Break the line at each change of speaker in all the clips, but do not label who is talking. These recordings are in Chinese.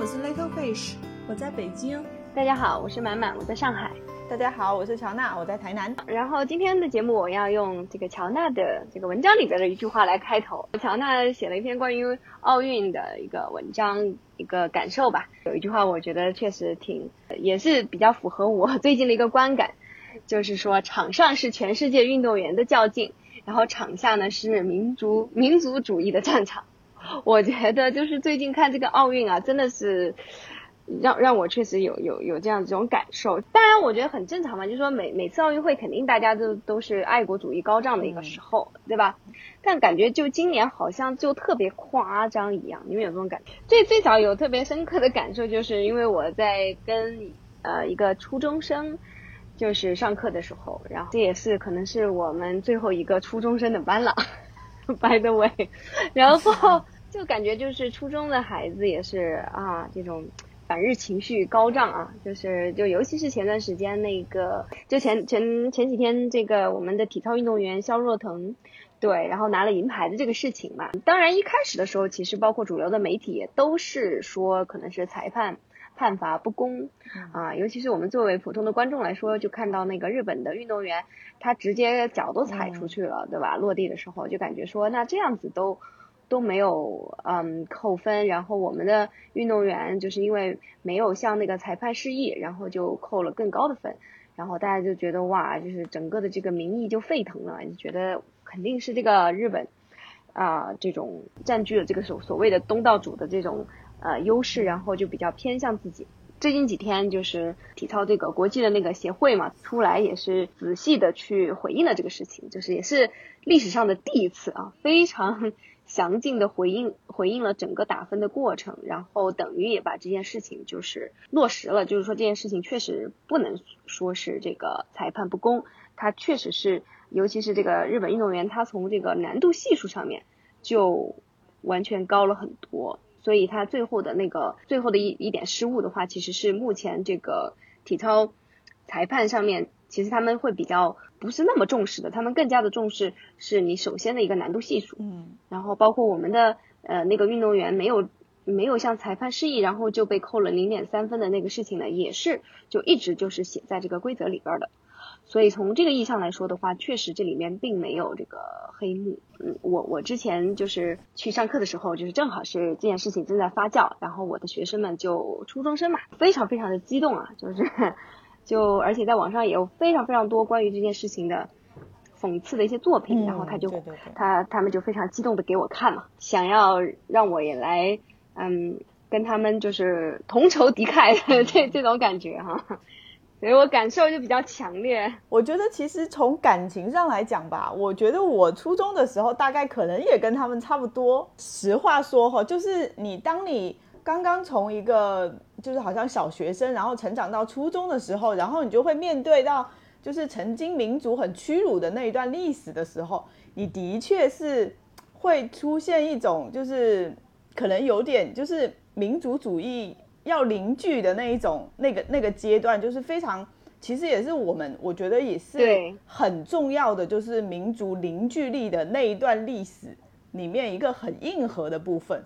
我是 Little Fish，我在北京。
大家好，我是满满，我在上海。
大家好，我是乔娜，我在台南。
然后今天的节目，我要用这个乔娜的这个文章里边的一句话来开头。乔娜写了一篇关于奥运的一个文章，一个感受吧。有一句话，我觉得确实挺，也是比较符合我 最近的一个观感，就是说场上是全世界运动员的较劲，然后场下呢是民族民族主义的战场。我觉得就是最近看这个奥运啊，真的是。让让我确实有有有这样这种感受，当然我觉得很正常嘛，就是说每每次奥运会肯定大家都都是爱国主义高涨的一个时候，对吧？但感觉就今年好像就特别夸张一样，你们有这种感觉？最最早有特别深刻的感受，就是因为我在跟呃一个初中生就是上课的时候，然后这也是可能是我们最后一个初中生的班了 by the way，然后就感觉就是初中的孩子也是啊这种。反日情绪高涨啊，就是就尤其是前段时间那个，就前前前几天这个我们的体操运动员肖若腾，对，然后拿了银牌的这个事情嘛。当然一开始的时候，其实包括主流的媒体也都是说可能是裁判判罚不公啊，尤其是我们作为普通的观众来说，就看到那个日本的运动员他直接脚都踩出去了，对吧？落地的时候就感觉说那这样子都。都没有嗯扣分，然后我们的运动员就是因为没有向那个裁判示意，然后就扣了更高的分，然后大家就觉得哇，就是整个的这个民意就沸腾了，就觉得肯定是这个日本啊这种占据了这个所所谓的东道主的这种呃优势，然后就比较偏向自己。最近几天就是体操这个国际的那个协会嘛，出来也是仔细的去回应了这个事情，就是也是历史上的第一次啊，非常。详尽的回应回应了整个打分的过程，然后等于也把这件事情就是落实了，就是说这件事情确实不能说是这个裁判不公，他确实是，尤其是这个日本运动员，他从这个难度系数上面就完全高了很多，所以他最后的那个最后的一一点失误的话，其实是目前这个体操裁判上面。其实他们会比较不是那么重视的，他们更加的重视是你首先的一个难度系数，
嗯，
然后包括我们的呃那个运动员没有没有向裁判示意，然后就被扣了零点三分的那个事情呢，也是就一直就是写在这个规则里边的，所以从这个意义上来说的话，确实这里面并没有这个黑幕，嗯，我我之前就是去上课的时候，就是正好是这件事情正在发酵，然后我的学生们就初中生嘛，非常非常的激动啊，就是。就而且在网上也有非常非常多关于这件事情的讽刺的一些作品，然后他就他他们就非常激动的给我看嘛，想要让我也来嗯跟他们就是同仇敌忾 这这种感觉哈，所以我感受就比较强烈。
我觉得其实从感情上来讲吧，我觉得我初中的时候大概可能也跟他们差不多。实话说哈，就是你当你。刚刚从一个就是好像小学生，然后成长到初中的时候，然后你就会面对到就是曾经民族很屈辱的那一段历史的时候，你的确是会出现一种就是可能有点就是民族主义要凝聚的那一种那个那个阶段，就是非常其实也是我们我觉得也是很重要的，就是民族凝聚力的那一段历史里面一个很硬核的部分。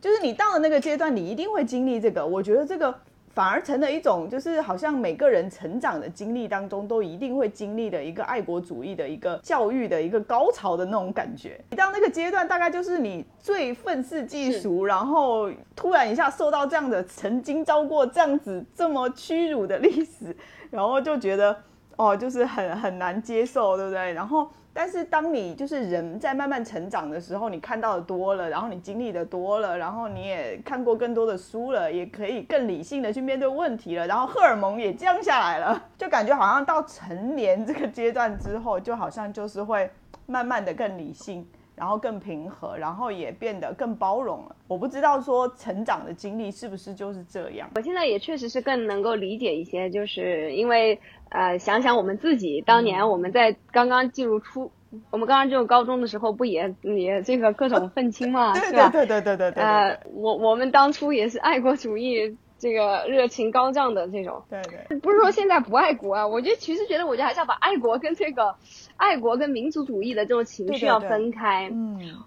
就是你到了那个阶段，你一定会经历这个。我觉得这个反而成了一种，就是好像每个人成长的经历当中都一定会经历的一个爱国主义的一个教育的一个高潮的那种感觉。你到那个阶段，大概就是你最愤世嫉俗，然后突然一下受到这样的曾经遭过这样子这么屈辱的历史，然后就觉得哦，就是很很难接受，对不对？然后。但是当你就是人在慢慢成长的时候，你看到的多了，然后你经历的多了，然后你也看过更多的书了，也可以更理性的去面对问题了，然后荷尔蒙也降下来了，就感觉好像到成年这个阶段之后，就好像就是会慢慢的更理性，然后更平和，然后也变得更包容了。我不知道说成长的经历是不是就是这样。
我现在也确实是更能够理解一些，就是因为。呃，想想我们自己当年我们在刚刚进入初，我们刚刚进入高中的时候，不也也这个各种愤青嘛，
对吧？对对对对对。
呃，我我们当初也是爱国主义这个热情高涨的这种。
对对。
不是说现在不爱国啊，我觉得其实觉得，我觉得还是要把爱国跟这个爱国跟民族主义的这种情绪要分开。
嗯。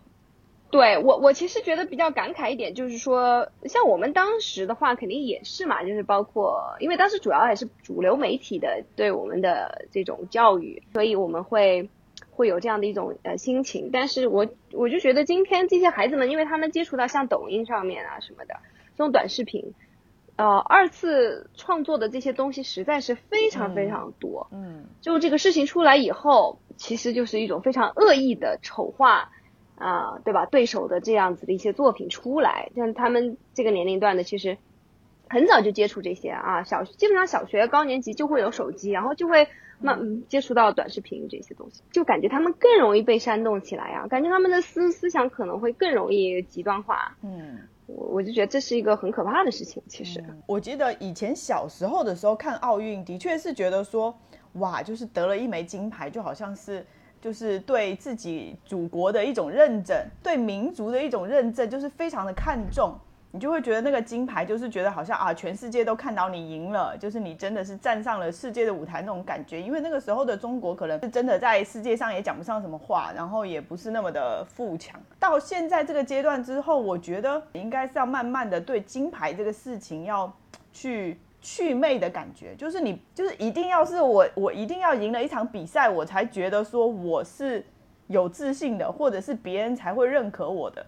对我，我其实觉得比较感慨一点，就是说，像我们当时的话，肯定也是嘛，就是包括，因为当时主要还是主流媒体的对我们的这种教育，所以我们会会有这样的一种呃心情。但是我我就觉得今天这些孩子们，因为他们接触到像抖音上面啊什么的这种短视频，呃，二次创作的这些东西实在是非常非常多。
嗯，
就这个事情出来以后，其实就是一种非常恶意的丑化。啊，对吧？对手的这样子的一些作品出来，像他们这个年龄段的，其实很早就接触这些啊，小基本上小学高年级就会有手机，然后就会慢接触到短视频这些东西，就感觉他们更容易被煽动起来啊，感觉他们的思思想可能会更容易极端化。
嗯，
我我就觉得这是一个很可怕的事情。其实，
我记得以前小时候的时候看奥运，的确是觉得说，哇，就是得了一枚金牌，就好像是。就是对自己祖国的一种认证，对民族的一种认证，就是非常的看重。你就会觉得那个金牌，就是觉得好像啊，全世界都看到你赢了，就是你真的是站上了世界的舞台那种感觉。因为那个时候的中国，可能是真的在世界上也讲不上什么话，然后也不是那么的富强。到现在这个阶段之后，我觉得应该是要慢慢的对金牌这个事情要去。祛魅的感觉，就是你，就是一定要是我，我一定要赢了一场比赛，我才觉得说我是有自信的，或者是别人才会认可我的。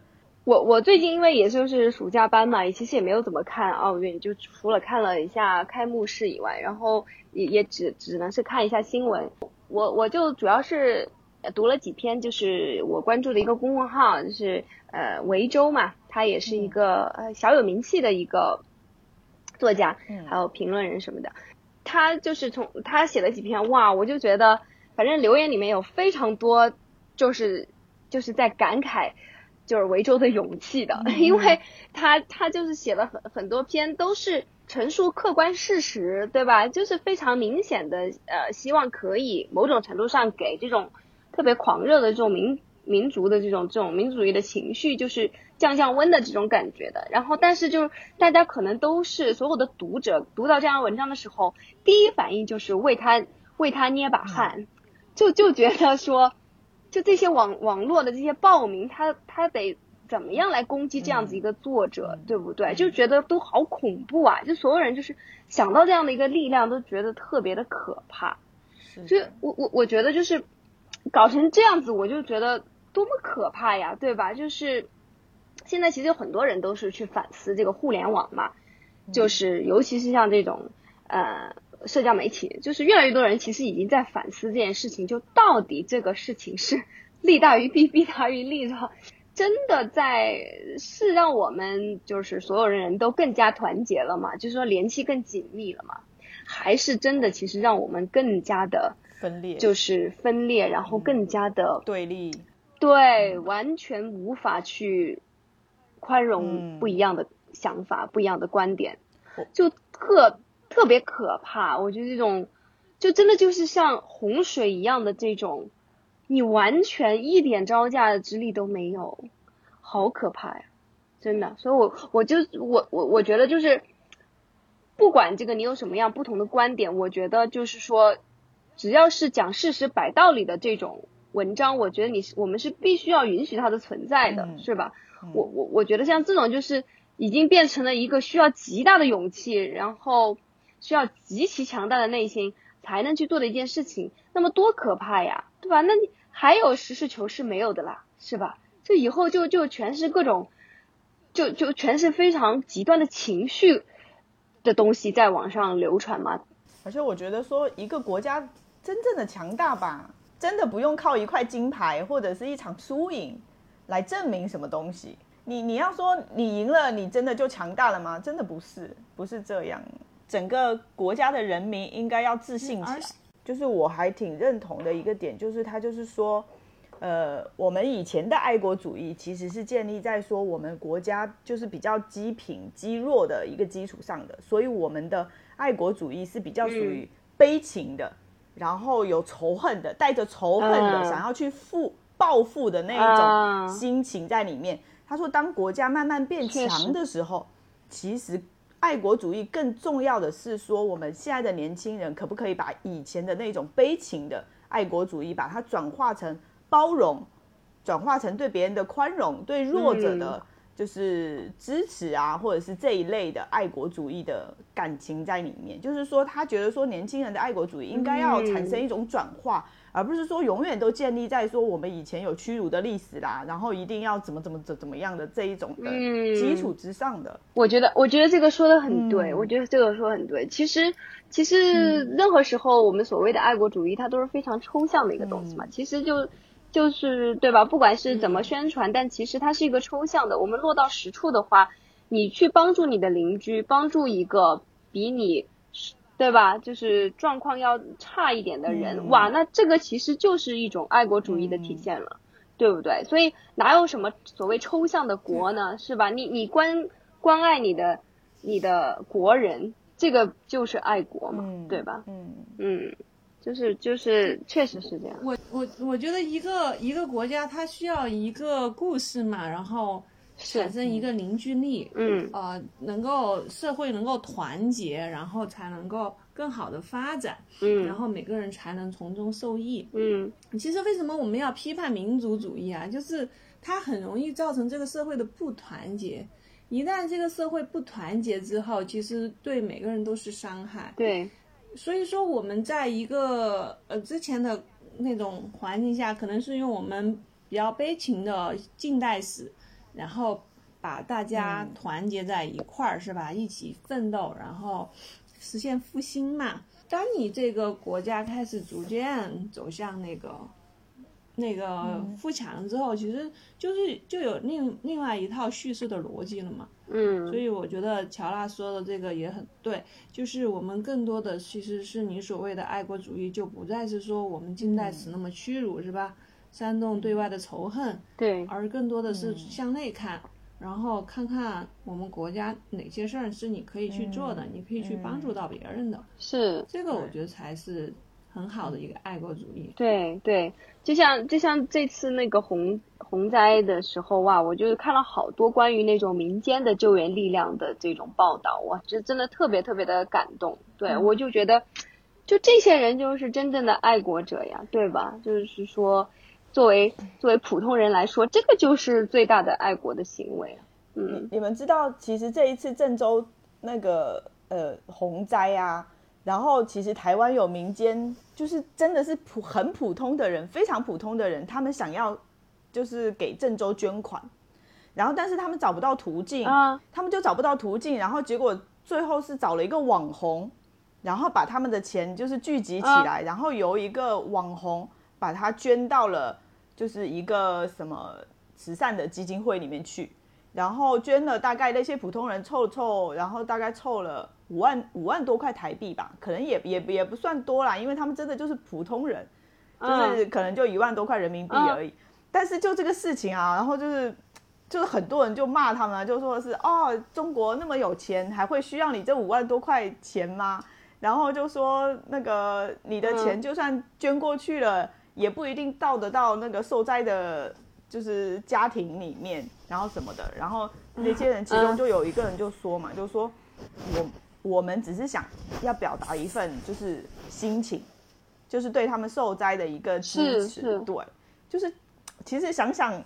我我最近因为也就是暑假班嘛，也其实也没有怎么看奥运，就除了看了一下开幕式以外，然后也也只只能是看一下新闻。我我就主要是读了几篇，就是我关注的一个公众号，就是呃维州嘛，他也是一个呃小有名气的一个。作家，还有评论人什么的，他就是从他写了几篇哇，我就觉得，反正留言里面有非常多，就是就是在感慨，就是维州的勇气的，因为他他就是写了很很多篇，都是陈述客观事实，对吧？就是非常明显的，呃，希望可以某种程度上给这种特别狂热的这种民民族的这种这种民族主义的情绪，就是。降降温的这种感觉的，然后但是就是大家可能都是所有的读者读到这样文章的时候，第一反应就是为他为他捏把汗，就就觉得说，就这些网网络的这些暴民，他他得怎么样来攻击这样子一个作者，对不对？就觉得都好恐怖啊！就所有人就是想到这样的一个力量，都觉得特别的可怕。所以我我我觉得就是搞成这样子，我就觉得多么可怕呀，对吧？就是。现在其实有很多人都是去反思这个互联网嘛，就是尤其是像这种呃社交媒体，就是越来越多人其实已经在反思这件事情，就到底这个事情是 利大于弊，弊大于利的，真的在是让我们就是所有人都更加团结了嘛？就是说联系更紧密了嘛？还是真的其实让我们更加的
分裂，
就是分裂，然后更加的
对立，
对，完全无法去。宽容不一样的想法，不一样的观点，就特特别可怕。我觉得这种，就真的就是像洪水一样的这种，你完全一点招架之力都没有，好可怕呀！真的，所以我我就我我我觉得就是，不管这个你有什么样不同的观点，我觉得就是说，只要是讲事实、摆道理的这种文章，我觉得你是我们是必须要允许它的存在的，是吧？我我我觉得像这种就是已经变成了一个需要极大的勇气，然后需要极其强大的内心才能去做的一件事情，那么多可怕呀，对吧？那你还有实事求是没有的啦，是吧？这以后就就全是各种，就就全是非常极端的情绪的东西在网上流传嘛。
而且我觉得说一个国家真正的强大吧，真的不用靠一块金牌或者是一场输赢。来证明什么东西？你你要说你赢了，你真的就强大了吗？真的不是，不是这样。整个国家的人民应该要自信起来。就是我还挺认同的一个点，就是他就是说，呃，我们以前的爱国主义其实是建立在说我们国家就是比较积贫积弱的一个基础上的，所以我们的爱国主义是比较属于悲情的，然后有仇恨的，带着仇恨的，想要去复。报复的那一种心情在里面。他说，当国家慢慢变强的时候，其实爱国主义更重要的是说，我们现在的年轻人可不可以把以前的那种悲情的爱国主义，把它转化成包容，转化成对别人的宽容，对弱者
嗯
的就是支持啊，或者是这一类的爱国主义的感情在里面。就是说，他觉得说年轻人的爱国主义应该要产生一种转化，而不是说永远都建立在说我们以前有屈辱的历史啦，然后一定要怎么怎么怎怎么样的这一种的
嗯
基础之上的。
我觉得，我觉得这个说的很对，
嗯
我觉得这个说得很对。其实，其实任何时候我们所谓的爱国主义，它都是非常抽象的一个东西嘛。
嗯
其实就就是对吧？不管是怎么宣传，但其实它是一个抽象的。我们落到实处的话，你去帮助你的邻居，帮助一个比你对吧，就是状况要差一点的人，
嗯
哇，那这个其实就是一种爱国主义的体现了。对不对？所以哪有什么所谓抽象的国呢？是吧？你你关关爱你的你的国人，这个就是爱国嘛，
嗯，
对吧？
嗯
嗯，就是就是确实是这样。
我我我觉得一个一个国家它需要一个故事嘛，然后
是
产生一个凝聚力，
嗯
呃，能够社会能够团结，然后才能够更好的发展，嗯然
嗯
后每个人才能从中受益。
嗯
其实为什么我们要批判民族主义啊？就是它很容易造成这个社会的不团结。一旦这个社会不团结之后，其实对每个人都是伤害。
对，
所以说我们在一个呃之前的那种环境下，可能是用我们比较悲情的近代史，然后把大家
嗯
团结在一块儿，是吧？一起奋斗，然后实现复兴嘛。当你这个国家开始逐渐走向那个那个富强之后，其实就是就有另另外一套叙事的逻辑了嘛。
嗯
所以我觉得乔娜说的这个也很对，就是我们更多的其实是你所谓的爱国主义，就不再是说我们近代史那么屈辱，是吧？煽动对外的仇恨，
对，
而更多的是向内看，然后看看我们国家哪些事儿是你可以去做的，你可以去帮助到别人的，
是。
这个我觉得才是很好的一个爱国主义。
对对，就像就像这次那个洪洪灾的时候哇，我就是看了好多关于那种民间的救援力量的这种报道，哇，这真的特别特别的感动。对、我就觉得，就这些人就是真正的爱国者呀，对吧？就是说，作为作为普通人来说，这个就是最大的爱国的行为。嗯
你们知道，其实这一次郑州那个呃洪灾啊，然后其实台湾有民间，就是真的是普很普通的人，非常普通的人，他们想要就是给郑州捐款，然后但是他们找不到途径，
啊，
他们就找不到途径，然后结果最后是找了一个网红，然后把他们的钱就是聚集起来，然后由一个网红把它捐到了就是一个什么慈善的基金会里面去，然后捐了大概那些普通人凑凑，然后大概凑了五万五万多块台币吧，可能也也也不算多啦，因为他们真的就是普通人，就是可能就一万多块人民币而已。但是就这个事情啊，然后就是就是很多人就骂他们啊，就说是哦，中国那么有钱，还会需要你这五万多块钱吗？然后就说那个你的钱就算捐过去了，也不一定到得到那个受灾的，就是家庭里面，然后什么的。然后那些人其中就有一个人就说嘛，就说我我们只是想要表达一份就是心情，就是对他们受灾的一个支持，对，就是其实想想，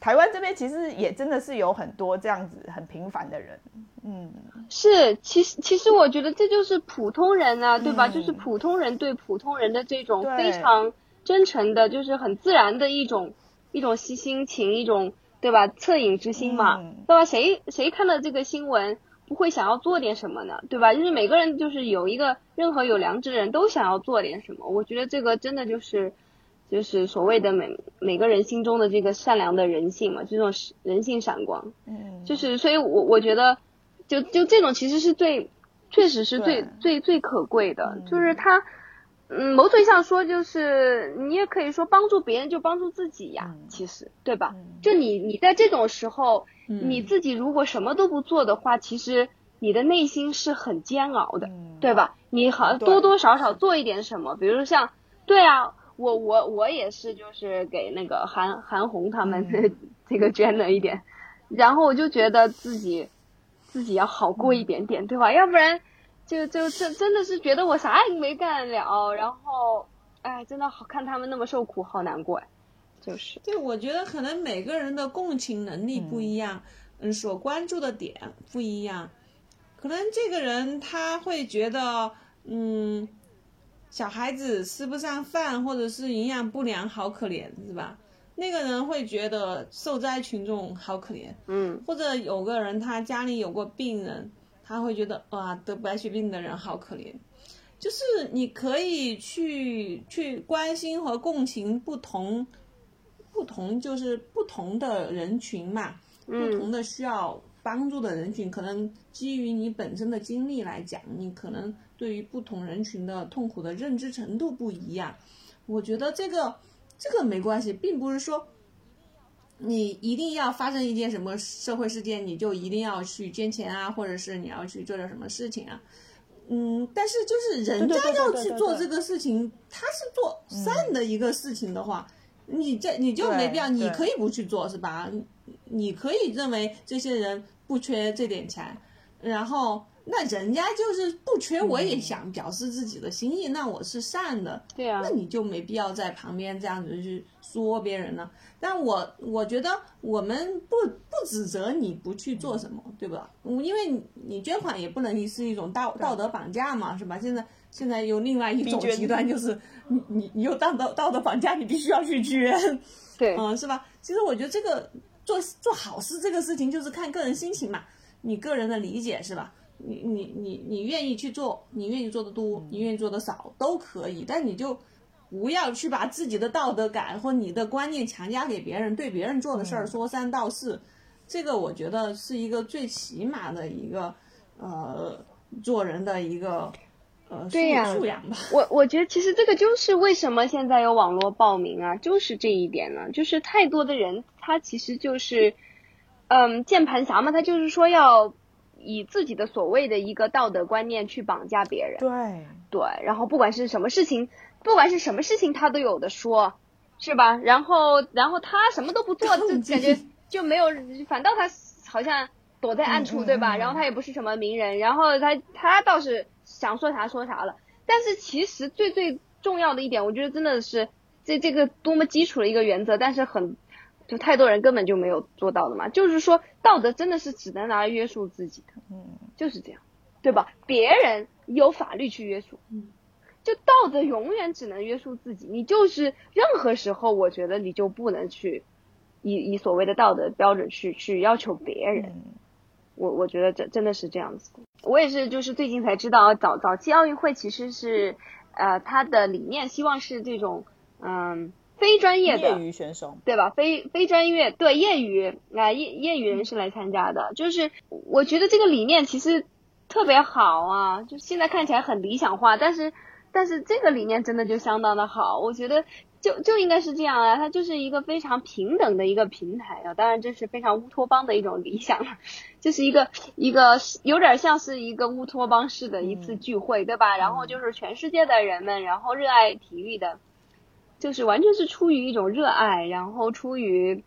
台湾这边其实也真的是有很多这样子很平凡的人，嗯，
是，其实其实我觉得这就是普通人啊，对吧？
嗯
就是普通人对普通人的这种非常真诚的，就是很自然的一种一种惜心情，一种对吧？恻隐之心嘛，
嗯
对吧？谁谁看到这个新闻不会想要做点什么呢？对吧？就是每个人就是有一个任何有良知的人都想要做点什么，我觉得这个真的就是。就是所谓的每每个人心中的这个善良的人性嘛，这种人性闪光。
嗯，
就是，所以我我觉得，就就这种其实是最，确实是最最最可贵的，
嗯
就是他，嗯，某种意义上说，就是你也可以说帮助别人就帮助自己呀，
嗯
其实对吧？
嗯
就你你在这种时候，
嗯
你自己如果什么都不做的话，其实你的内心是很煎熬的，
嗯
对吧？你好
对
多多少少做一点什么，比如像，对啊。我我我也是，就是给那个韩韩红他们
嗯
这个捐了一点，然后我就觉得自己自己要好过一点点，对吧？要不然就就真真的是觉得我啥也没干了，然后哎，真的好看他们那么受苦，好难过哎。就是
对，我觉得可能每个人的共情能力不一样，嗯，所关注的点不一样，可能这个人他会觉得，嗯，小孩子吃不上饭或者是营养不良好可怜，是吧？那个人会觉得受灾群众好可怜，
嗯
或者有个人他家里有过病人，他会觉得哇得白血病的人好可怜。就是你可以去去关心和共情不同不同就是不同的人群嘛，不同的需要帮助的人群，可能基于你本身的经历来讲，你可能对于不同人群的痛苦的认知程度不一样。我觉得这个这个没关系，并不是说你一定要发生一件什么社会事件，你就一定要去捐钱啊，或者是你要去做点什么事情啊。嗯，但是就是人家要去做这个事情，他是做善的一个事情的话，你这你就没必要，你可以不去做是吧？你你可以认为这些人不缺这点钱，然后那人家就是不缺，我也想表示自己的心意，那我是善的，
对啊
那你就没必要在旁边这样子去说别人了。但我我觉得我们不不指责你不去做什么，对吧？嗯因为你你捐款也不能是一种道道德绑架嘛，是吧？现在现在有另外一种极端，就是你你你有道德道德绑架，你必须要去捐，
对，
嗯，是吧？其实我觉得这个做做好事这个事情就是看个人心情嘛，你个人的理解是吧？你你你你愿意去做，你愿意做的多，你愿意做的少都可以，但你就不要去把自己的道德感或你的观念强加给别人，对别人做的事儿说三道四，这个我觉得是一个最起码的一个呃做人的一个呃素
对呀
素养吧。
我我觉得其实这个就是为什么现在有网络报名啊，就是这一点呢，就是太多的人他其实就是，嗯，键盘侠嘛，他就是说要以自己的所谓的一个道德观念去绑架别人，
对，
对，然后不管是什么事情，不管是什么事情，他都有的说，是吧？然后然后他什么都不做，就感觉 就没有，反倒他好像躲在暗处，对吧？
嗯
然后他也不是什么名人，然后他他倒是想说啥说啥了。但是其实最最重要的一点，我觉得真的是这这个多么基础的一个原则，但是很就太多人根本就没有做到的嘛。就是说，道德真的是只能拿来约束自己的，
嗯，
就是这样，对吧？别人有法律去约束，
嗯，
就道德永远只能约束自己。你就是任何时候，我觉得你就不能去以以所谓的道德标准去去要求别人。
嗯
我我觉得这真的是这样子的。我也是，就是最近才知道，早早期奥运会其实是，呃，它的理念希望是这种，嗯，非专业的
业余选手，
对吧？非非专业对业余啊、业业余人士来参加的，就是我觉得这个理念其实特别好啊，就现在看起来很理想化，但是但是这个理念真的就相当的好，我觉得就就应该是这样啊，它就是一个非常平等的一个平台啊，当然这是非常乌托邦的一种理想了，就是一个一个有点像是一个乌托邦式的一次聚会，对吧？然后就是全世界的人们，然后热爱体育的。就是完全是出于一种热爱，然后出于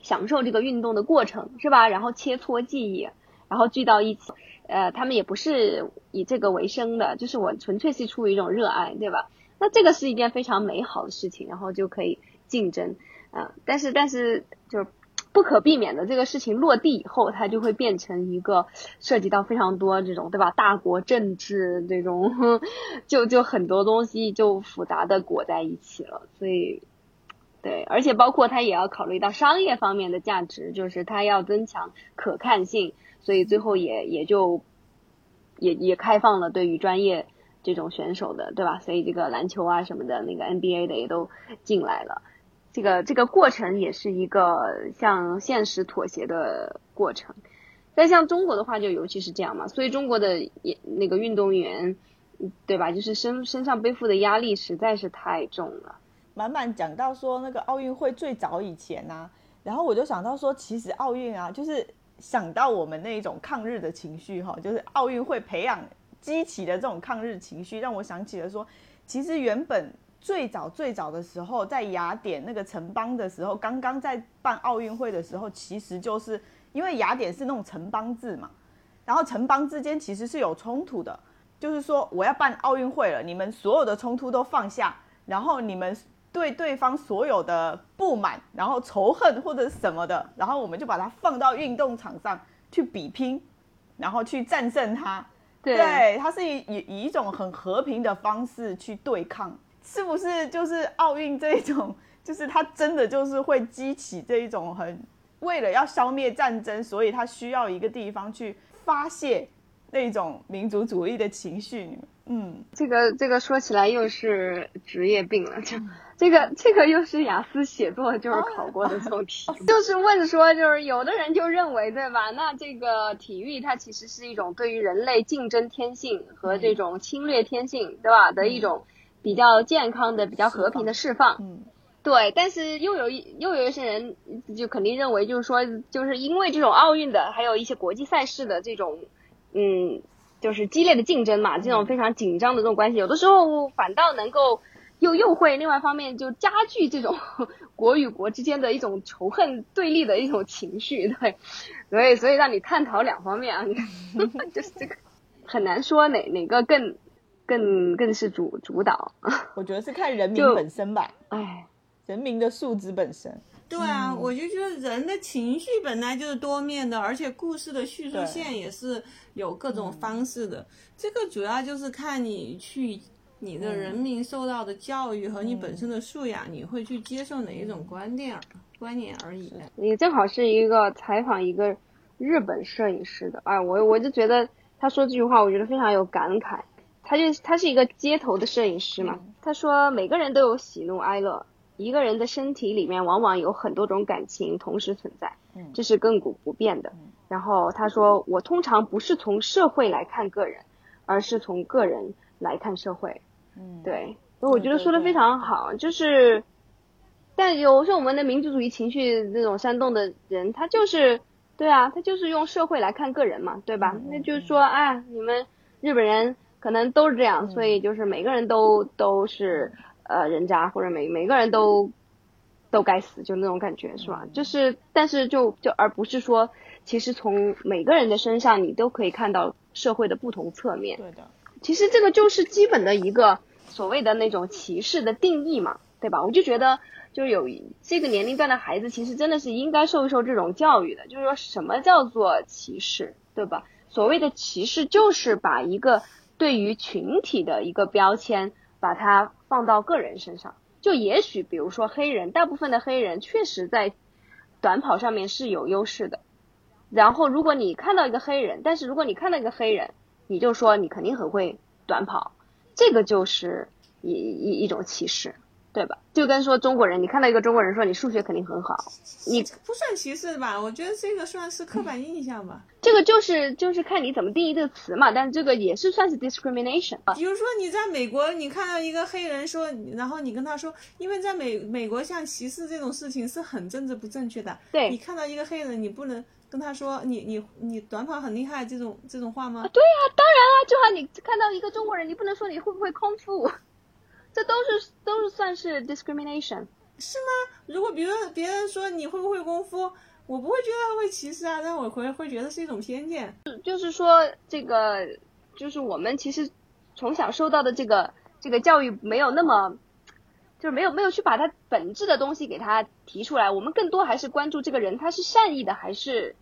享受这个运动的过程，是吧？然后切磋技艺，然后聚到一起。呃，他们也不是以这个为生的，就是我纯粹是出于一种热爱，对吧？那这个是一件非常美好的事情，然后就可以竞争啊、但是但是就不可避免的，这个事情落地以后，它就会变成一个涉及到非常多这种对吧？大国政治这种，就就很多东西就复杂的裹在一起了，所以。对，而且包括它也要考虑到商业方面的价值，就是它要增强可看性，所以最后也也就也也开放了对于专业这种选手的，对吧？所以这个篮球啊什么的，那个 NBA 的也都进来了。这个这个过程也是一个向现实妥协的过程。但像中国的话，就尤其是这样嘛，所以中国的也那个运动员，对吧？就是身身上背负的压力实在是太重了。
满满讲到说那个奥运会最早以前啊，然后我就想到说，其实奥运啊，就是想到我们那一种抗日的情绪哈，就是奥运会培养激起的这种抗日情绪，让我想起了说，其实原本最早最早的时候，在雅典那个城邦的时候，刚刚在办奥运会的时候，其实就是因为雅典是那种城邦制嘛，然后城邦之间其实是有冲突的，就是说我要办奥运会了，你们所有的冲突都放下，然后你们对对方所有的不满，然后仇恨或者什么的，然后我们就把它放到运动场上去比拼，然后去战胜它。对，它是以以以一种很和平的方式去对抗，是不是？就是奥运这一种，就是它真的就是会激起这一种很为了要消灭战争，所以它需要一个地方去发泄那种民族主义的情绪。嗯，
这个这个说起来又是职业病了，就。这个这个又是雅思写作就是考过的这种题，就是问说，就是有的人就认为，对吧？那这个体育它其实是一种对于人类竞争天性和这种侵略天性，对吧？的一种比较健康的、比较和平的释放。嗯，对。但是又有一又有一些人就肯定认为，就是说，就是因为这种奥运的，还有一些国际赛事的这种，嗯，就是激烈的竞争嘛，这种非常紧张的这种关系，有的时候反倒能够。又又会另外一方面就加剧这种 国与国之间的一种仇恨对立的一种情绪，对，所以所以让你探讨两方面啊，就是这个很难说哪哪个更更更是主主导。
我觉得是看人民本身吧，
哎，
人民的素质本身。
对啊，我就觉得人的情绪本来就是多面的，而且故事的叙述线也是有各种方式的。这个主要就是看你去。你的人民受到的教育和你本身的素养，你会去接受哪一种观点观念而已。
你正好是一个采访一个日本摄影师的，哎，我我就觉得他说这句话，我觉得非常有感慨。他就他是一个街头的摄影师嘛，他说每个人都有喜怒哀乐，一个人的身体里面往往有很多种感情同时存在，这是亘古不变的。然后他说，我通常不是从社会来看个人，而是从个人来看社会。
嗯，
对，我觉得说的非常好，就是，但有时候我们的民族主义情绪那种煽动的人，他就是，对啊，他就是用社会来看个人嘛，对吧？那就是说，哎，你们日本人可能都是这样，所以就是每个人都都是呃人渣，或者每每个人都都该死，就那种感觉是吧？就是，但是就就而不是说，其实从每个人的身上，你都可以看到社会的不同侧面。
对的，
其实这个就是基本的一个。所谓的那种歧视的定义嘛，对吧？我就觉得，就是有这个年龄段的孩子，其实真的是应该受一受这种教育的。就是说什么叫做歧视，对吧？所谓的歧视，就是把一个对于群体的一个标签，把它放到个人身上。就也许，比如说黑人，大部分的黑人确实在短跑上面是有优势的。然后，如果你看到一个黑人，但是如果你看到一个黑人，你就说你肯定很会短跑。这个就是一一一种歧视，对吧？就跟说中国人，你看到一个中国人说你数学肯定很好，你
不算歧视吧？我觉得这个算是刻板印象吧。
这个就是就是看你怎么定义这个词嘛，但是这个也是算是 discrimination。
比如说你在美国，你看到一个黑人说，然后你跟他说，因为在美美国像歧视这种事情是很政治不正确的。
对，
你看到一个黑人，你不能。跟他说你你你短跑很厉害这种这种话吗？
对呀，当然啊，就好你看到一个中国人，你不能说你会不会空腹，这都是都是算是 discrimination，
是吗？如果比如别人说你会不会功夫，我不会觉得会歧视啊，但我会会觉得是一种偏见。
就是说这个就是我们其实从小受到的这个这个教育没有那么。就是没有没有去把他本质的东西给他提出来，我们更多还是关注这个人他是善意的还是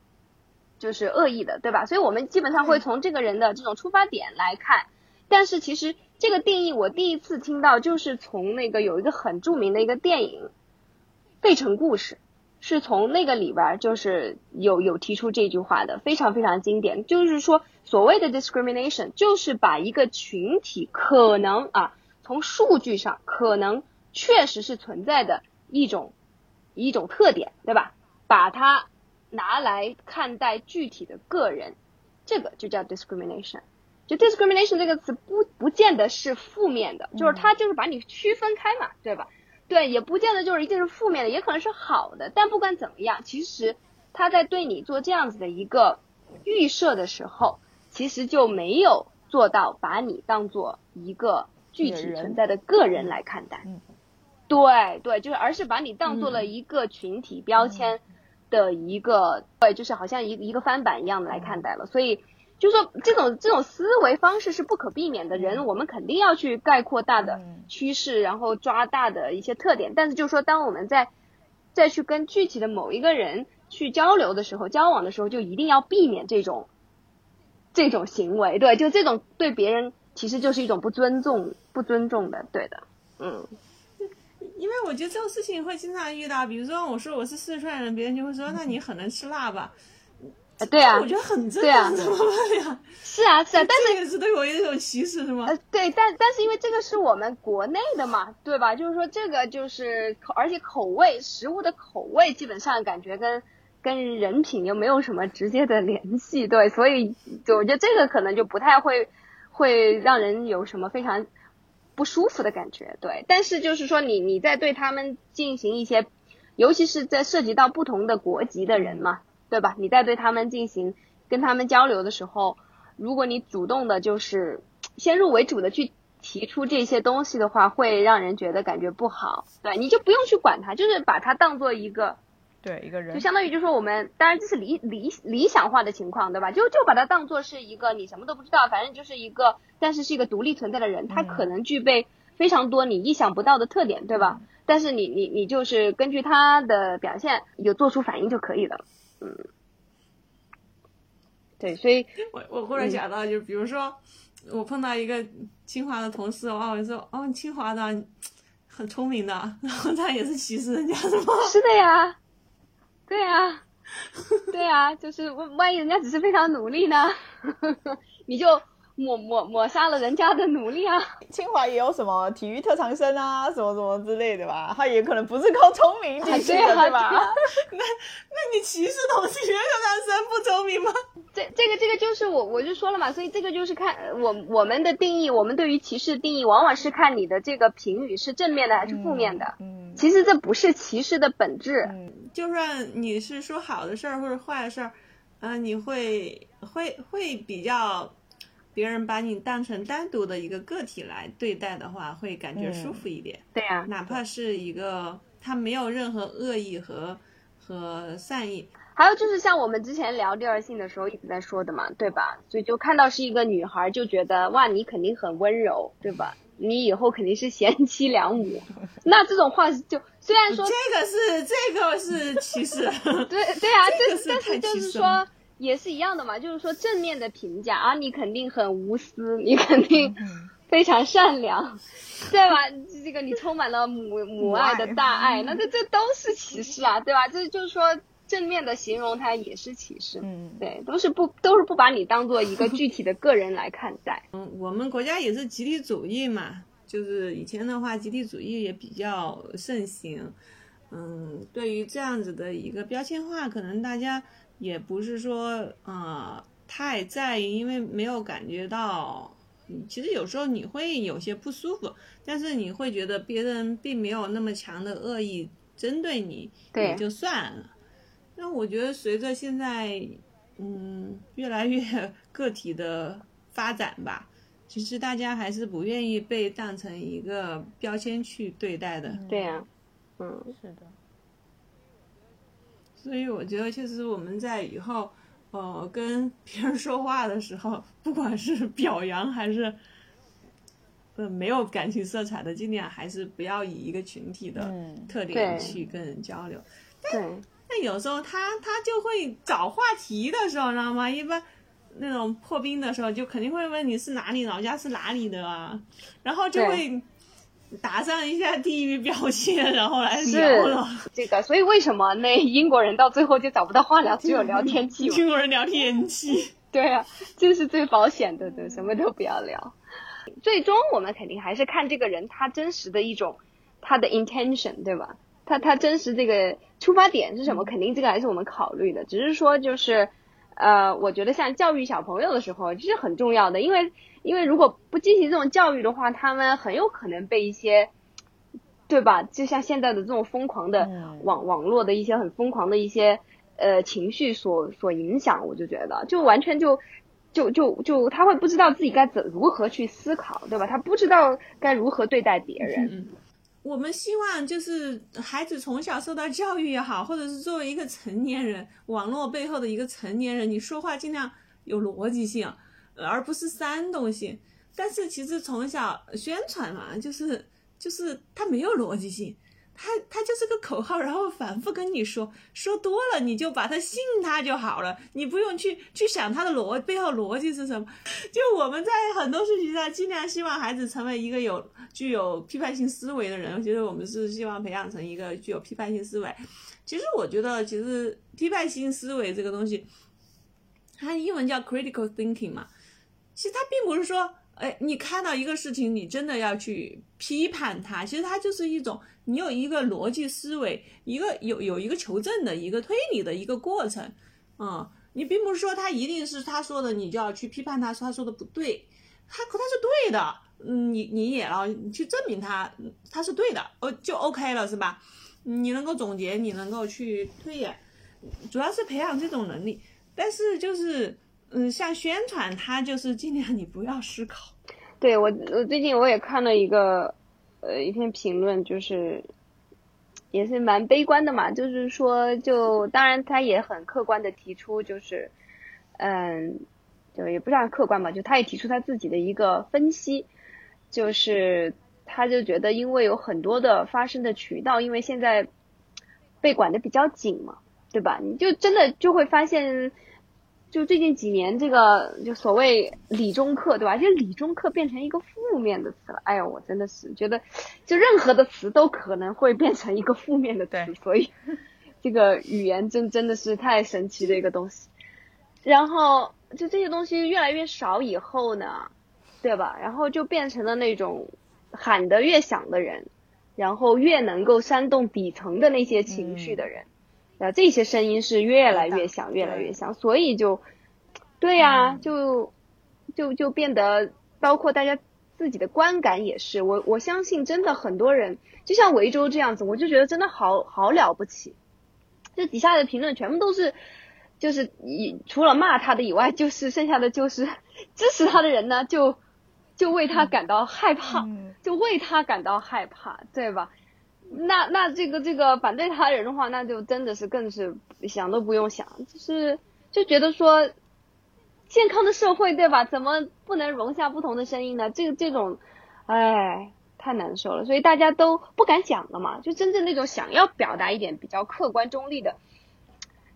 就是恶意的，对吧？所以我们基本上会从这个人的这种出发点来看。但是其实这个定义我第一次听到就是从那个有一个很著名的一个电影《费城故事》，是从那个里边就是有有提出这句话的，非常非常经典。就是说所谓的 discrimination 就是把一个群体可能啊从数据上可能。确实是存在的一种一种特点，对吧？把它拿来看待具体的个人，这个就叫 discrimination。就 discrimination 这个词不不见得是负面的，就是它就是把你区分开嘛，对吧？对，也不见得就是一定是负面的，也可能是好的。但不管怎么样，其实他在对你做这样子的一个预设的时候，其实就没有做到把你当做一个具体存在的个人来看待。对对，就是而是把你当做了一个群体标签的一个，对，就是好像一一个翻版一样的来看待了。所以就是说这种这种思维方式是不可避免的。人我们肯定要去概括大的趋势，然后抓大的一些特点。但是就是说，当我们在再去跟具体的某一个人去交流的时候，交往的时候，就一定要避免这种这种行为。对，就这种对别人其实就是一种不尊重、不尊重的。对的，嗯。
因为我觉得这种事情会经常遇到，比如说我说我是四川人，别人就会说那你很能吃辣吧？
对啊，
我觉得很正常，怎么办呀？
是啊，是啊，但是
这个是对我一种歧视是吗？
呃，对，但但是因为这个是我们国内的嘛，对吧？就是说这个就是口，而且口味食物的口味基本上感觉跟跟人品又没有什么直接的联系，对，所以就我觉得这个可能就不太会会让人有什么非常不舒服的感觉，对。但是就是说你你在对他们进行一些，尤其是在涉及到不同的国籍的人嘛。对吧？你在对他们进行跟他们交流的时候，如果你主动的，就是 先入为主的去提出这些东西的话，会让人觉得感觉不好。对，你就不用去管他，就是把他当做一个，
对一个人，
就相当于就说我们，当然这是理理理想化的情况，对吧？就就把他当做是一个你什么都不知道，反正就是一个，但是是一个独立存在的人，他可能具备非常多你意想不到的特点，对吧？但是你你你就是根据他的表现有做出反应就可以了。嗯，对，所以
我我忽然想到，就比如说我碰到一个清华的同事，哇，我说哦，清华的很聪明的，然后他也是歧视人家的吗？
是的呀，对呀，对呀，就是万万一人家只是非常努力呢，你就。抹抹抹杀了人家的努力啊！
清华也有什么体育特长生啊，什么什么之类的吧？他也可能不是靠聪明进去的，对吧？
那那你歧视同体育特长生不聪明吗？
这这个这个就是我我就说了嘛，所以这个就是看我我们的定义，我们对于歧视的定义，往往是看你的这个评语是正面的还是负面的。嗯，其实这不是歧视的本质。
嗯，就算你是说好的事儿或者坏的事儿，嗯，你会会会比较。别人把你当成单独的一个个体来对待的话，会感觉舒服一点。
对呀，
哪怕是一个他没有任何恶意和和善意。
还有就是像我们之前聊第二性的时候一直在说的嘛，对吧？所以就看到是一个女孩，就觉得哇，你肯定很温柔，对吧？你以后肯定是贤妻良母。那这种话就虽然说
这个是这个是歧视，
对对啊，
这
但是就是说。也是一样的嘛，就是说正面的评价啊，你肯定很无私，你肯定非常善良，对吧？这个你充满了母母爱的大爱，那这这都是歧视啊，对吧？这就是说正面的形容它也是歧视，嗯，对，都是不都是不把你当做一个具体的个人来看待。
嗯，我们国家也是集体主义嘛，就是以前的话集体主义也比较盛行，嗯，对于这样子的一个标签化，可能大家。也不是说呃太在意，因为没有感觉到。其实有时候你会有些不舒服，但是你会觉得别人并没有那么强的恶意针对你，也就算了。那我觉得随着现在嗯越来越 个体的发展吧，其实大家还是不愿意被当成一个标签去对待的。
对呀，嗯，
是的。
所以我觉得，其实我们在以后，呃，跟 别人说话的时候，不管是表扬还是，呃，没有感情色彩的，尽量还是不要以一个群体的特点去跟人交流。
对。
但有时候他他就会找话题的时候，知道吗？一般那种破冰的时候，就肯定会问你是哪里，老家是哪里的啊，然后就会。打上一下地域标签，然后来聊了
这个，所以为什么那英国人到最后就找不到话聊，只有聊天气？
英国人聊天气，
对啊，这是最保险的，对，什么都不要聊。最终我们肯定还是看这个人他真实的一种他的 intention，对吧？他他真实这个出发点是什么？肯定这个还是我们考虑的。只是说就是，呃，我觉得像教育小朋友的时候，这是很重要的，因为。因为如果不进行这种教育的话，他们很有可能被一些，对吧？就像现在的这种疯狂的网网络的一些很疯狂的一些呃情绪所所影响，我就觉得就完全就就就就他会不知道自己该怎如何去思考，对吧？他不知道该如何对待别人。
我们希望就是孩子从小受到教育也好，或者是作为一个成年人，网络背后的一个成年人，你说话尽量。有逻辑性，而不是煽动性。但是其实从小宣传嘛，就是就是它没有逻辑性。他他就是个口号，然后反复跟你说，说多了你就把他信他就好了，你不用去去想他的逻背后逻辑是什么。就我们在很多事情上，尽量希望孩子成为一个有具有批判性思维的人。其实我们是希望培养成一个具有批判性思维。其实我觉得，其实批判性思维这个东西，它英文叫 critical thinking 嘛，其实他并不是说。哎，你看到一个事情，你真的要去批判它，其实它就是一种你有一个逻辑思维，一个有有一个求证的一个推理的一个过程，嗯，你并不是说他一定是他说的，你就要去批判他，说他说的不对，他可他是对的，嗯，你你也要去证明他他是对的，哦，就 OK 了，是吧？你能够总结，你能够去推演，主要是培养这种能力，但是就是。嗯，像宣传，它就是尽量你不要思考。
对我，我最近我也看了一个，呃，一篇评论，就是也是蛮悲观的嘛，就是说，就当然他也很客观的提出，就是，嗯，就也不算客观吧，就他也提出他自己的一个分析，就是他就觉得，因为有很多的发生的渠道，因为现在被管的比较紧嘛，对吧？你就真的就会发现。就最近几年，这个就所谓理中客，对吧？就理中客变成一个负面的词了。哎呦，我真的是觉得，就任何的词都可能会变成一个负面的词。所以，这个语言真真的是太神奇的一个东西。然后，就这些东西越来越少以后呢，对吧？然后就变成了那种喊得越响的人，然后越能够煽动底层的那些情绪的人。啊，这些声音是越来越响，越来越响，所以就，对呀，就，就就变得，包括大家自己的观感也是，我我相信真的很多人，就像维州这样子，我就觉得真的好好了不起，这底下的评论全部都是，就是以除了骂他的以外，就是剩下的就是 支持他的人呢，就就为他感到害怕，就为他感到害怕，对吧？那那这个这个反对他人的话，那就真的是更是想都不用想，就是就觉得说，健康的社会对吧？怎么不能容下不同的声音呢？这个这种，哎，太难受了。所以大家都不敢讲了嘛。就真正那种想要表达一点比较客观中立的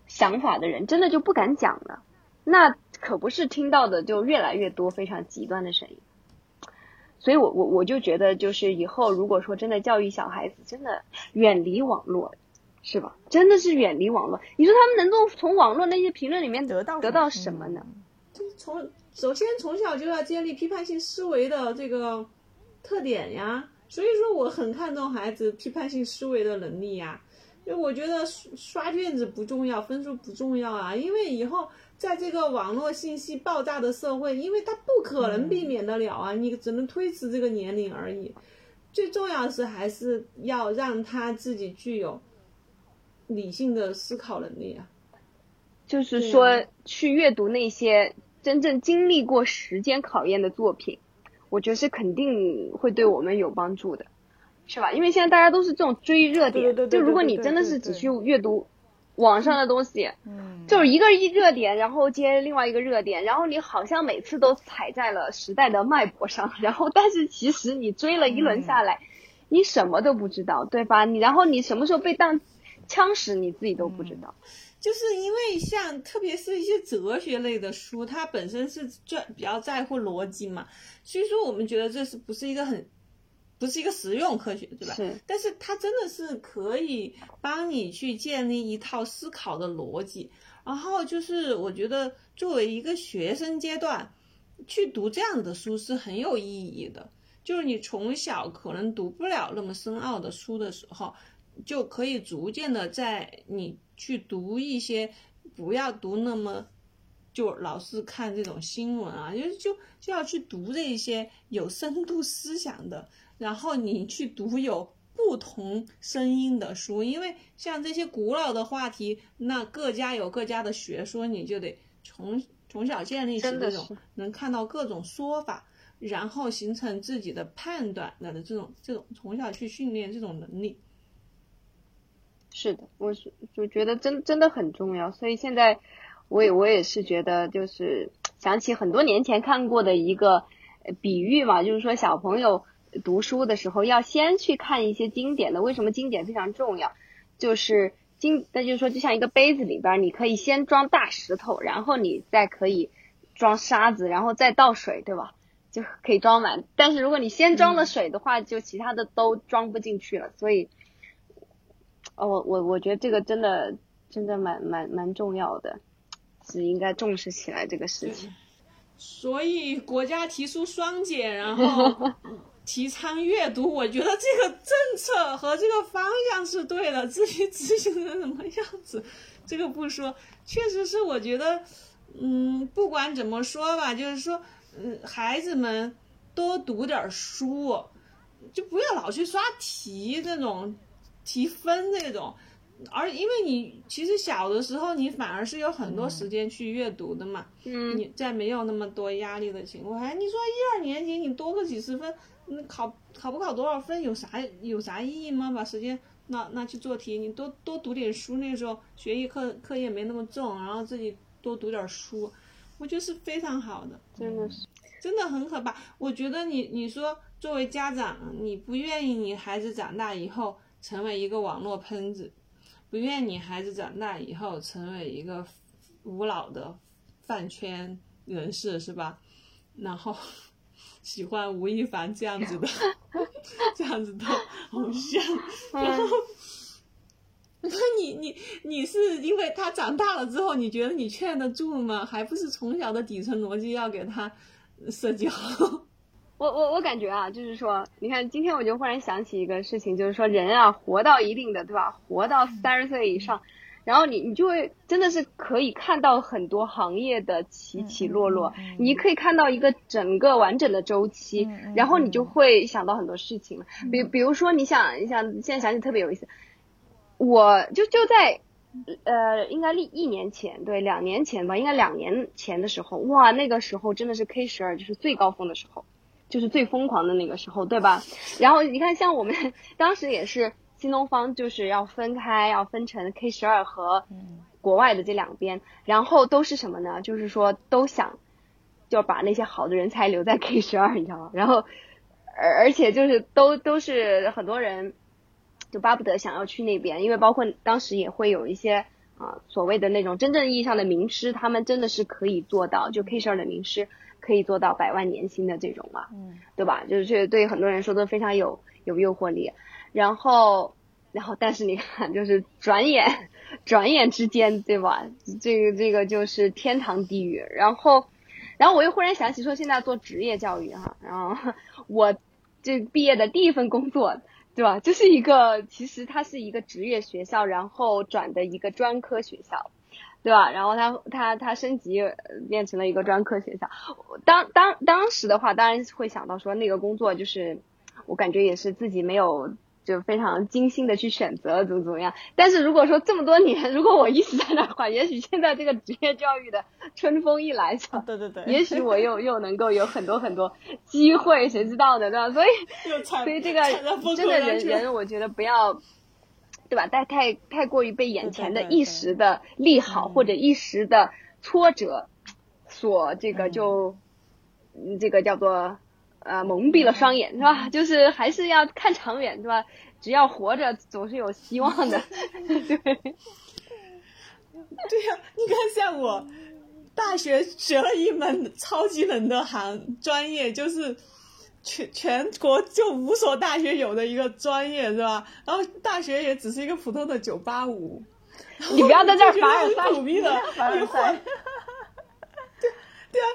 想法的人，真的就不敢讲了。那可不是听到的就越来越多非常极端的声音。所以，我我我就觉得，就是以后如果说真的教育小孩子，真的远离网络，是吧？真的是远离网络。你说他们能够从网络那些评论里面得到得到什么呢？
就是从首先从小就要建立批判性思维的这个特点呀。所以说，我很看重孩子批判性思维的能力呀。就我觉得刷卷子不重要，分数不重要啊，因为以后。在这个网络信息爆炸的社会，因为他不可能避免得了啊，你只能推迟这个年龄而已。最重要的是，还是要让他自己具有理性的思考能力啊。
就是说，去阅读那些真正经历过时间考验的作品，我觉得是肯定会对我们有帮助的，是吧？因为现在大家都是这种追热点，就如果你真的是只去阅读。网上的东西，嗯，就是一个一热点，然后接另外一个热点，然后你好像每次都踩在了时代的脉搏上，然后但是其实你追了一轮下来，你什么都不知道，对吧？你然后你什么时候被当枪使，你自己都不知道。
就是因为像特别是一些哲学类的书，它本身是专比较在乎逻辑嘛，所以说我们觉得这是不是一个很。不是一个实用科学，对吧？
是。
但是它真的是可以帮你去建立一套思考的逻辑。然后就是我觉得作为一个学生阶段，去读这样的书是很有意义的。就是你从小可能读不了那么深奥的书的时候，就可以逐渐的在你去读一些，不要读那么，就老是看这种新闻啊，就就就要去读这些有深度思想的。然后你去读有不同声音的书，因为像这些古老的话题，那各家有各家的学说，你就得从从小建立起这种能看到各种说法，然后形成自己的判断的这种这种从小去训练这种能力。
是的，我是就觉得真真的很重要，所以现在我也我也是觉得就是想起很多年前看过的一个比喻嘛，就是说小朋友读书的时候要先去看一些经典的。为什么经典非常重要？就是经，那就是说就像一个杯子里边，你可以先装大石头，然后你再可以装沙子，然后再倒水，对吧？就可以装满。但是如果你先装了水的话，就其他的都装不进去了。所以，哦，我我我觉得这个真的真的蛮蛮蛮重要的，是应该重视起来这个事情。
所以国家提出双减，然后提倡阅读，我觉得这个政策和这个方向是对的。至于执行成什么样子，这个不说。确实是，我觉得，嗯，不管怎么说吧，就是说。嗯，孩子们多读点书，就不要老去刷题这种，提分这种。而因为你其实小的时候，你反而是有很多时间去阅读的嘛。
嗯。
你在没有那么多压力的情况下，你说一二年级你多个几十分，嗯，考考不考多少分有啥有啥意义吗？把时间那那去做题，你多多读点书，那时候学习课课业没那么重，然后自己多读点书。我觉得是非常好的，
真的是，
真的很可怕。我觉得你你说作为家长，你不愿意你孩子长大以后成为一个网络喷子，不愿你孩子长大以后成为一个无脑的饭圈人士，是吧？然后喜欢吴亦凡这样子的，这样子的偶像，然后。那 你你你是因为他长大了之后，你觉得你劝得住吗？还不是从小的底层逻辑要给他设计好。
我我我感觉啊，就是说，你看今天我就忽然想起一个事情，就是说人啊，活到一定的对吧？活到三十岁以上，然后你你就会真的是可以看到很多行业的起起落落，你可以看到一个整个完整的周期，然后你就会想到很多事情。比比如说，你想你想现在想起特别有意思。我就就在，呃，应该一一年前，对，两年前吧，应该两年前的时候，哇，那个时候真的是 K 十二就是最高峰的时候，就是最疯狂的那个时候，对吧？然后你看，像我们 当时也是新东方，就是要分开，要分成 K 十二和国外的这两边，然后都是什么呢？就是说都想就把那些好的人才留在 K 十二，你知道吗？然后而而且就是都都是很多人。就巴不得想要去那边，因为包括当时也会有一些啊所谓的那种真正意义上的名师，他们真的是可以做到，就 K 十二的名师可以做到百万年薪的这种嘛，嗯，对吧？就是对很多人说都非常有有诱惑力。然后，然后但是你看，就是转眼转眼之间，对吧？这个这个就是天堂地狱。然后，然后我又忽然想起说，现在做职业教育哈，然后我这毕业的第一份工作。对吧？这是一个，其实它是一个职业学校，然后转的一个专科学校，对吧？然后它它它升级变成了一个专科学校。当当当时的话，当然会想到说那个工作就是，我感觉也是自己没有。就非常精心的去选择怎么怎么样，但是如果说这么多年，如果我一直在那的话，也许现在这个职业教育的春风一来，
对对对，
也许我又又能够有很多很多机会，谁知道呢，对吧？所以，所以这个真的人人，我觉得不要，对吧？太太太过于被眼前的一时的利好或者一时的挫折所这个就，这个叫做。呃，蒙蔽了双眼是吧？就是还是要看长远，是吧？只要活着，总是有希望的。对，对
呀，你看，像我大学学了一门超级冷的行专业，就是全全国就五所大学有的一个专业，是吧？然后大学也只是一个普通的九八五。
你不要在这儿凡尔
赛，苦逼的，
凡尔赛。
对对啊。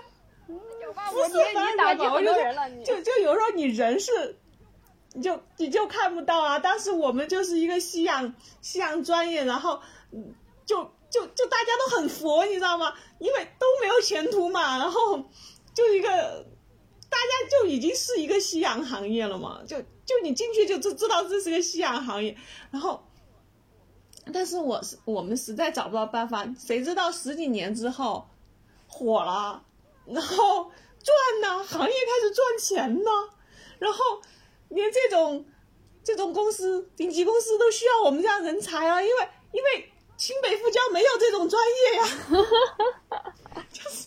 不是
你打击很多人了，
就就有时候你人是，你就你就看不到啊。当时我们就是一个西洋西洋专业，然后就就就大家都很佛，你知道吗？因为都没有前途嘛。然后就一个大家就已经是一个夕阳行业了嘛。就就你进去就知知道这是个夕阳行业。然后，但是我是我们实在找不到办法。谁知道十几年之后火了？然后赚呢，行业开始赚钱呢，然后连这种这种公司顶级公司都需要我们这样人才啊，因为因为清北复交没有这种专业呀，就是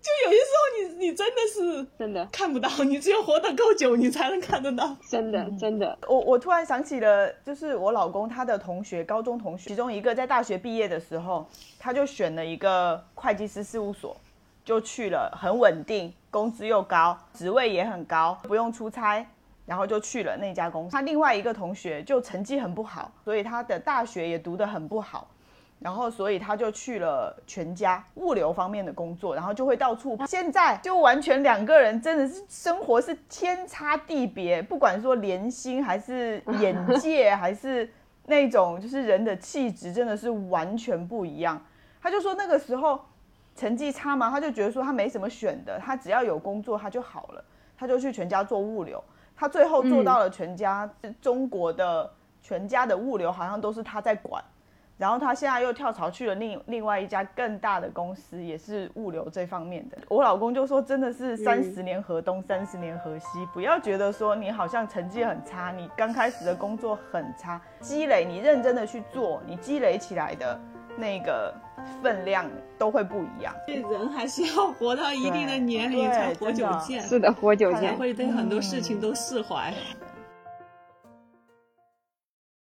就有些时候你你真的是
真的
看不到，你只有活得够久，你才能看得到。
真的真的，
我我突然想起了，就是我老公他的同学，高中同学，其中一个在大学毕业的时候，他就选了一个会计师事务所，就去了，很稳定，工资又高，职位也很高，不用出差，然后就去了那家公司。他另外一个同学就成绩很不好，所以他的大学也读得很不好。然后，所以他就去了全家物流方面的工作，然后就会到处。现在就完全两个人真的是生活是天差地别，不管说年薪还是眼界，还是那种就是人的气质，真的是完全不一样。他就说那个时候成绩差嘛，他就觉得说他没什么选的，他只要有工作他就好了，他就去全家做物流。他最后做到了全家，中国的全家的物流好像都是他在管。然后他现在又跳槽去了另另外一家更大的公司，也是物流这方面的。我老公就说，真的是三十年河东，三十年河西。不要觉得说你好像成绩很差，你刚开始的工作很差，积累你认真的去做，你积累起来的那个分量都会不一样。
人还是要活到一定的年龄才活久见，
是的，活久见
会对很多事情都释怀。